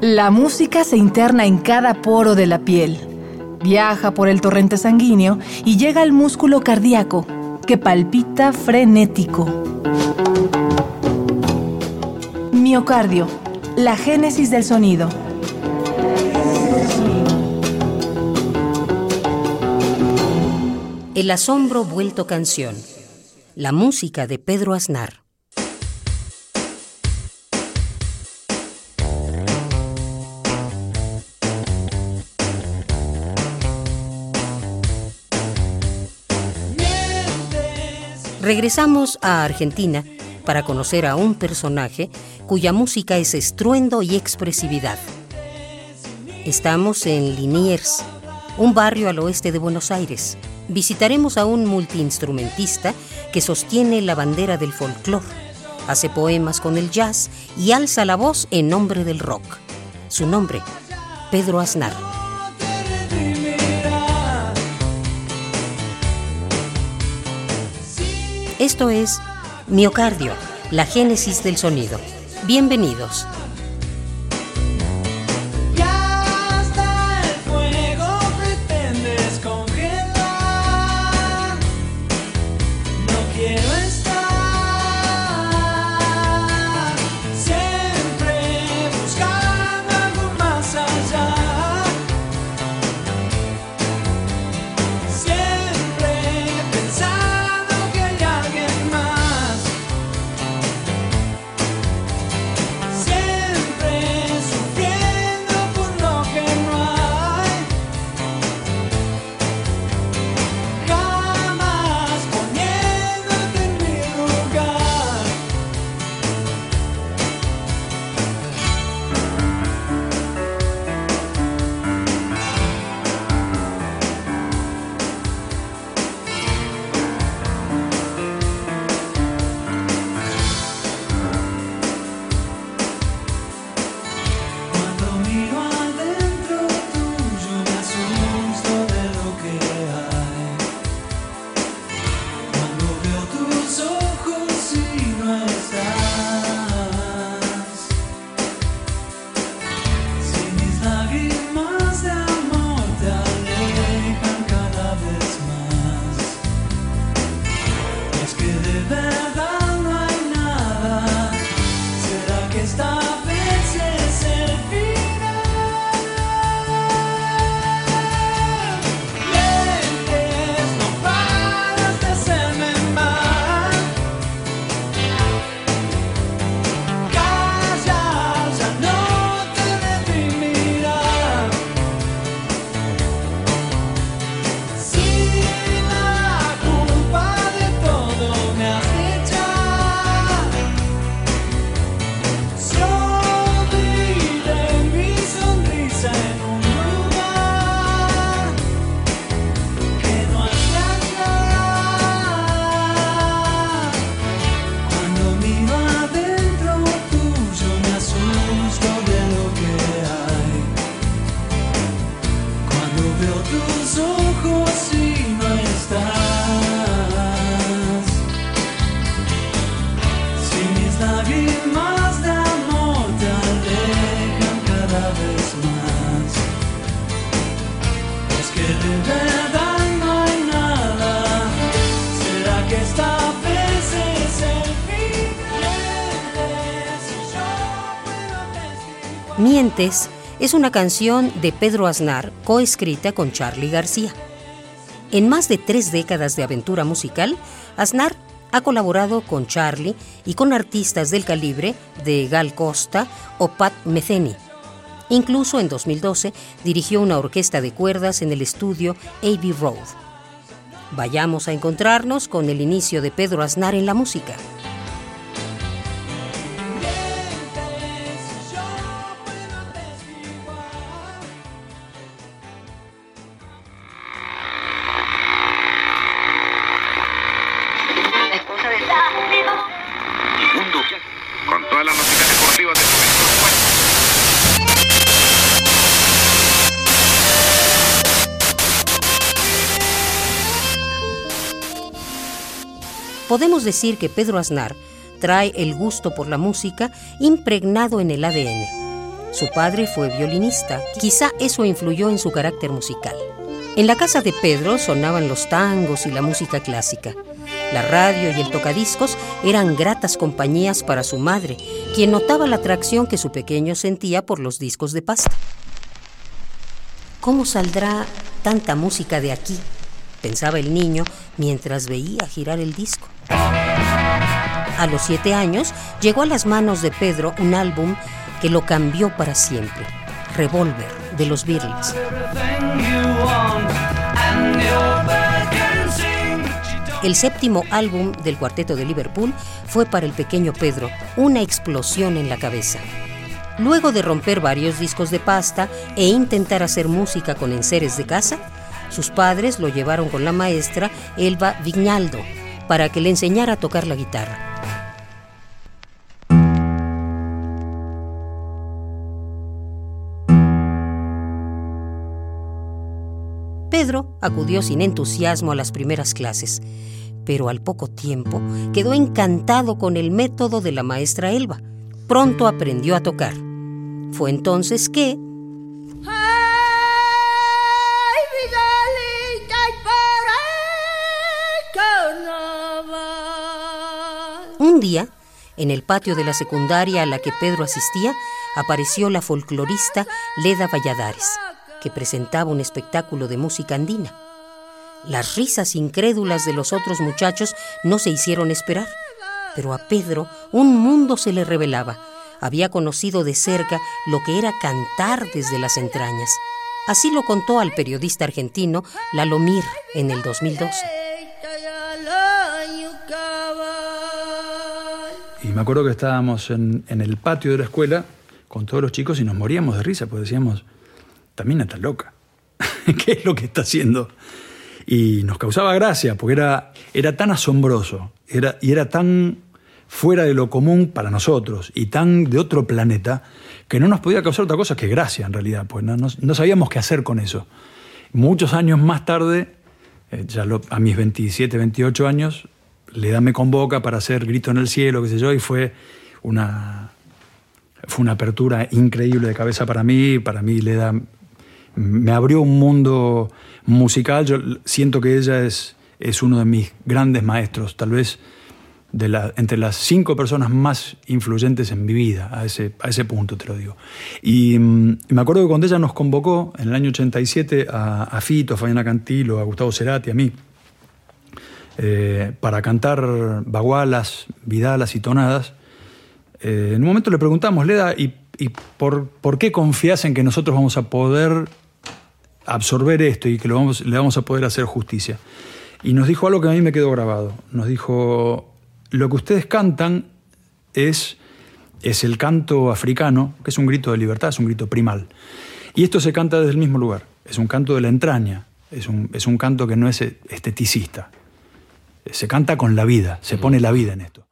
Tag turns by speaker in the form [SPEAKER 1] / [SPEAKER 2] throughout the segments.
[SPEAKER 1] La música se interna en cada poro de la piel, viaja por el torrente sanguíneo y llega al músculo cardíaco, que palpita frenético. Miocardio, la génesis del sonido.
[SPEAKER 2] El asombro vuelto canción. La música de Pedro Aznar. Regresamos a Argentina para conocer a un personaje cuya música es estruendo y expresividad. Estamos en Liniers, un barrio al oeste de Buenos Aires. Visitaremos a un multiinstrumentista que sostiene la bandera del folclore, hace poemas con el jazz y alza la voz en nombre del rock. Su nombre, Pedro Aznar. Esto es Miocardio, la génesis del sonido. Bienvenidos. Es una canción de Pedro Aznar coescrita con Charlie García. En más de tres décadas de aventura musical, Aznar ha colaborado con Charlie y con artistas del calibre de Gal Costa o Pat Metheny. Incluso en 2012 dirigió una orquesta de cuerdas en el estudio Abbey Road. Vayamos a encontrarnos con el inicio de Pedro Aznar en la música. Podemos decir que Pedro Aznar
[SPEAKER 3] trae el gusto por la música impregnado en el ADN. Su padre fue violinista, quizá eso influyó en su carácter musical. En la casa de Pedro sonaban los tangos y la música clásica. La radio y el tocadiscos eran gratas compañías para su madre, quien notaba la atracción que su pequeño sentía por los discos de pasta. ¿Cómo saldrá tanta música de aquí? Pensaba el niño mientras veía girar el disco. A los siete años llegó a las manos de Pedro un álbum que lo cambió para siempre, Revolver de los Beatles. El séptimo álbum del cuarteto de Liverpool fue para el pequeño Pedro una explosión en la cabeza. Luego de romper varios discos de pasta e intentar hacer música con enseres de casa, sus padres lo llevaron con la maestra Elba Vignaldo para que le enseñara a tocar la guitarra. Pedro acudió sin entusiasmo a las primeras clases, pero al poco tiempo quedó encantado con el método de la maestra Elba. Pronto aprendió a tocar. Fue entonces que... Un día, en el patio de la secundaria a la que Pedro asistía, apareció la folclorista Leda Valladares que presentaba un espectáculo de música andina. Las risas incrédulas de los otros muchachos no se hicieron esperar, pero a Pedro un mundo se le revelaba. Había conocido de cerca lo que era cantar desde las entrañas. Así lo contó al periodista argentino Lalo Mir en el 2012.
[SPEAKER 4] Me acuerdo que estábamos en, el patio de la escuela con todos los chicos y nos moríamos de risa, pues decíamos, también está loca. ¿Qué es lo que está haciendo? Y nos causaba gracia, porque era, era tan asombroso era, y era tan fuera de lo común para nosotros y tan de otro planeta que no nos podía causar otra cosa que gracia en realidad, pues no, no, sabíamos qué hacer con eso. Muchos años más tarde, eh, ya a mis 27, 28 años, le da me convoca para hacer Grito en el Cielo, qué sé yo, y fue una, fue una apertura increíble de cabeza para mí, para mí le da me abrió un mundo musical. Yo siento que ella es, es uno de mis grandes maestros, tal vez de la, entre las cinco personas más influyentes en mi vida, a ese, a ese punto te lo digo. Y, mm, me acuerdo que cuando ella nos convocó en el año 87 a, a Fito, a Fabiana Cantilo, a Gustavo Cerati, a mí, eh, para cantar bagualas, vidalas y tonadas, eh, en un momento le preguntamos, Leda, ¿y, y por, qué confías en que nosotros vamos a poder absorber esto y que vamos, le vamos a poder hacer justicia. Y nos dijo algo que a mí me quedó grabado. Nos dijo, lo que ustedes cantan es, es el canto africano, que es un grito de libertad, es un grito primal. Y esto se canta desde el mismo lugar, es un canto de la entraña, es un, es un canto que no es esteticista. Se canta con la vida, se pone la vida en esto.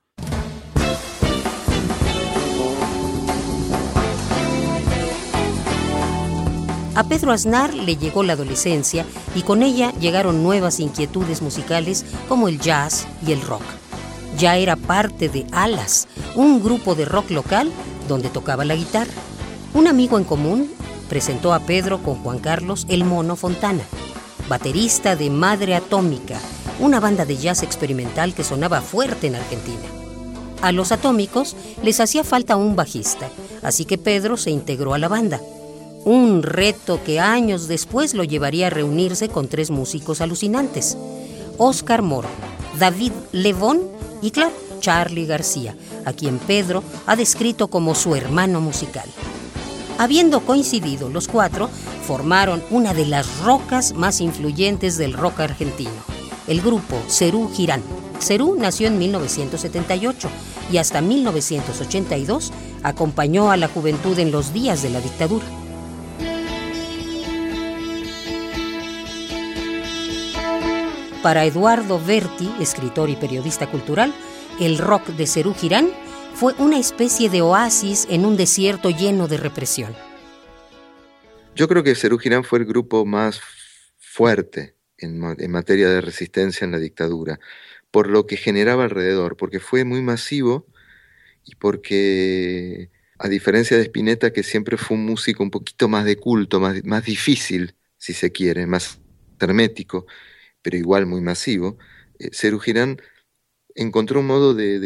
[SPEAKER 3] A Pedro Aznar le llegó la adolescencia y con ella llegaron nuevas inquietudes musicales como el jazz y el rock. Ya era parte de Alas, un grupo de rock local donde tocaba la guitarra. Un amigo en común presentó a Pedro con Juan Carlos El Mono Fontana, baterista de Madre Atómica, una banda de jazz experimental que sonaba fuerte en Argentina. A los atómicos les hacía falta un bajista, así que Pedro se integró a la banda un reto que años después lo llevaría a reunirse con tres músicos alucinantes. Oscar Moro, David Levón y, claro, Charlie García, a quien Pedro ha descrito como su hermano musical. Habiendo coincidido los cuatro, formaron una de las rocas más influyentes del rock argentino, el grupo Cerú Girán. Cerú nació en 1978 y hasta 1982 acompañó a la juventud en los días de la dictadura. Para Eduardo Berti, escritor y periodista cultural, el rock de Cerú Girán fue una especie de oasis en un desierto lleno de represión.
[SPEAKER 5] Yo creo que Cerú Girán fue el grupo más fuerte en, materia de resistencia en la dictadura, por lo que generaba alrededor, porque fue muy masivo y porque, a diferencia de Spinetta, que siempre fue un músico un poquito más de culto, más, más difícil, si se quiere, más hermético, pero igual muy masivo, eh, encontró un modo de,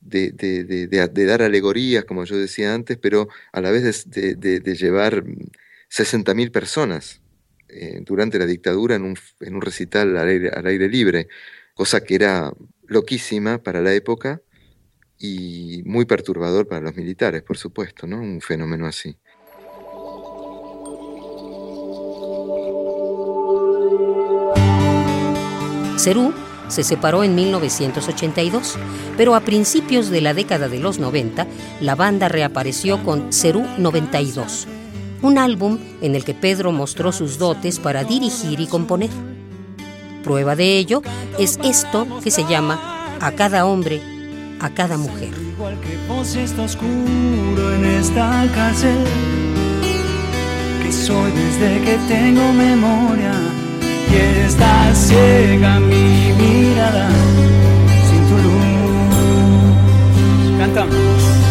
[SPEAKER 5] de, de, dar alegorías, como yo decía antes, pero a la vez de, llevar 60.000 personas eh, durante la dictadura en un, en un recital al aire, al aire libre, cosa que era loquísima para la época y muy perturbador para los militares, por supuesto, ¿no? Un fenómeno así.
[SPEAKER 3] Cerú se separó en 1982, pero a principios de la década de los 90, la banda reapareció con Cerú 92, un álbum en el que Pedro mostró sus dotes para dirigir y componer. Prueba de ello es esto que se llama A cada hombre, a cada mujer.
[SPEAKER 2] Igual que vos está oscuro en esta cárcel, que soy desde que tengo memoria, y está ciega mi mirada sin tu luz. Cantamos.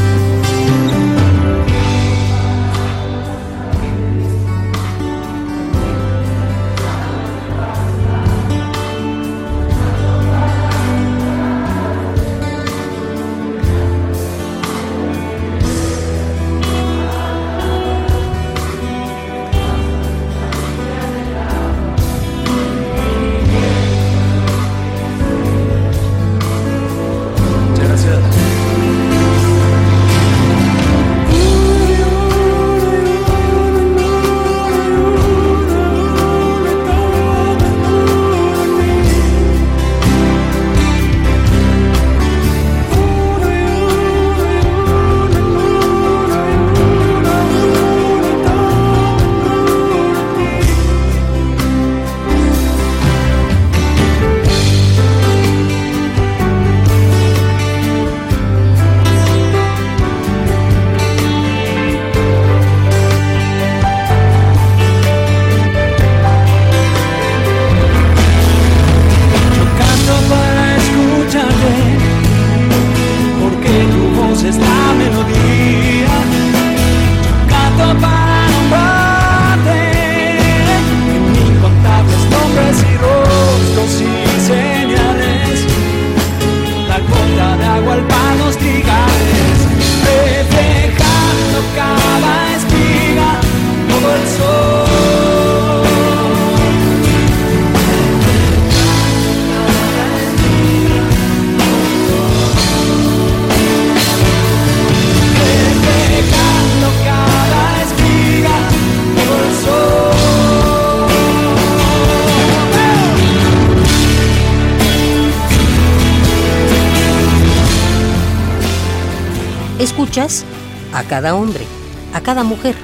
[SPEAKER 3] A cada hombre, a cada mujer,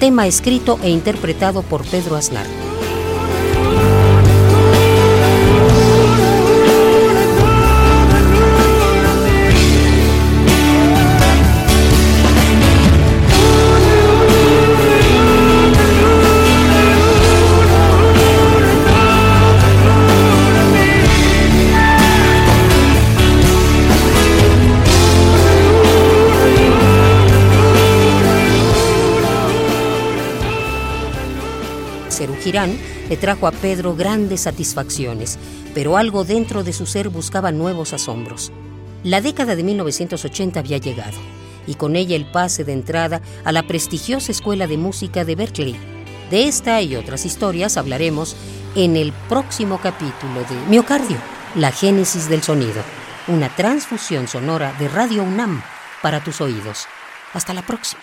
[SPEAKER 3] tema escrito e interpretado por Pedro Aznar. Girán le trajo a Pedro grandes satisfacciones, pero algo dentro de su ser buscaba nuevos asombros. La década de 1980 había llegado, y con ella el pase de entrada a la prestigiosa Escuela de Música de Berkeley. De esta y otras historias hablaremos en el próximo capítulo de Miocardio, la génesis del sonido, una transfusión sonora de Radio UNAM para tus oídos. Hasta la próxima.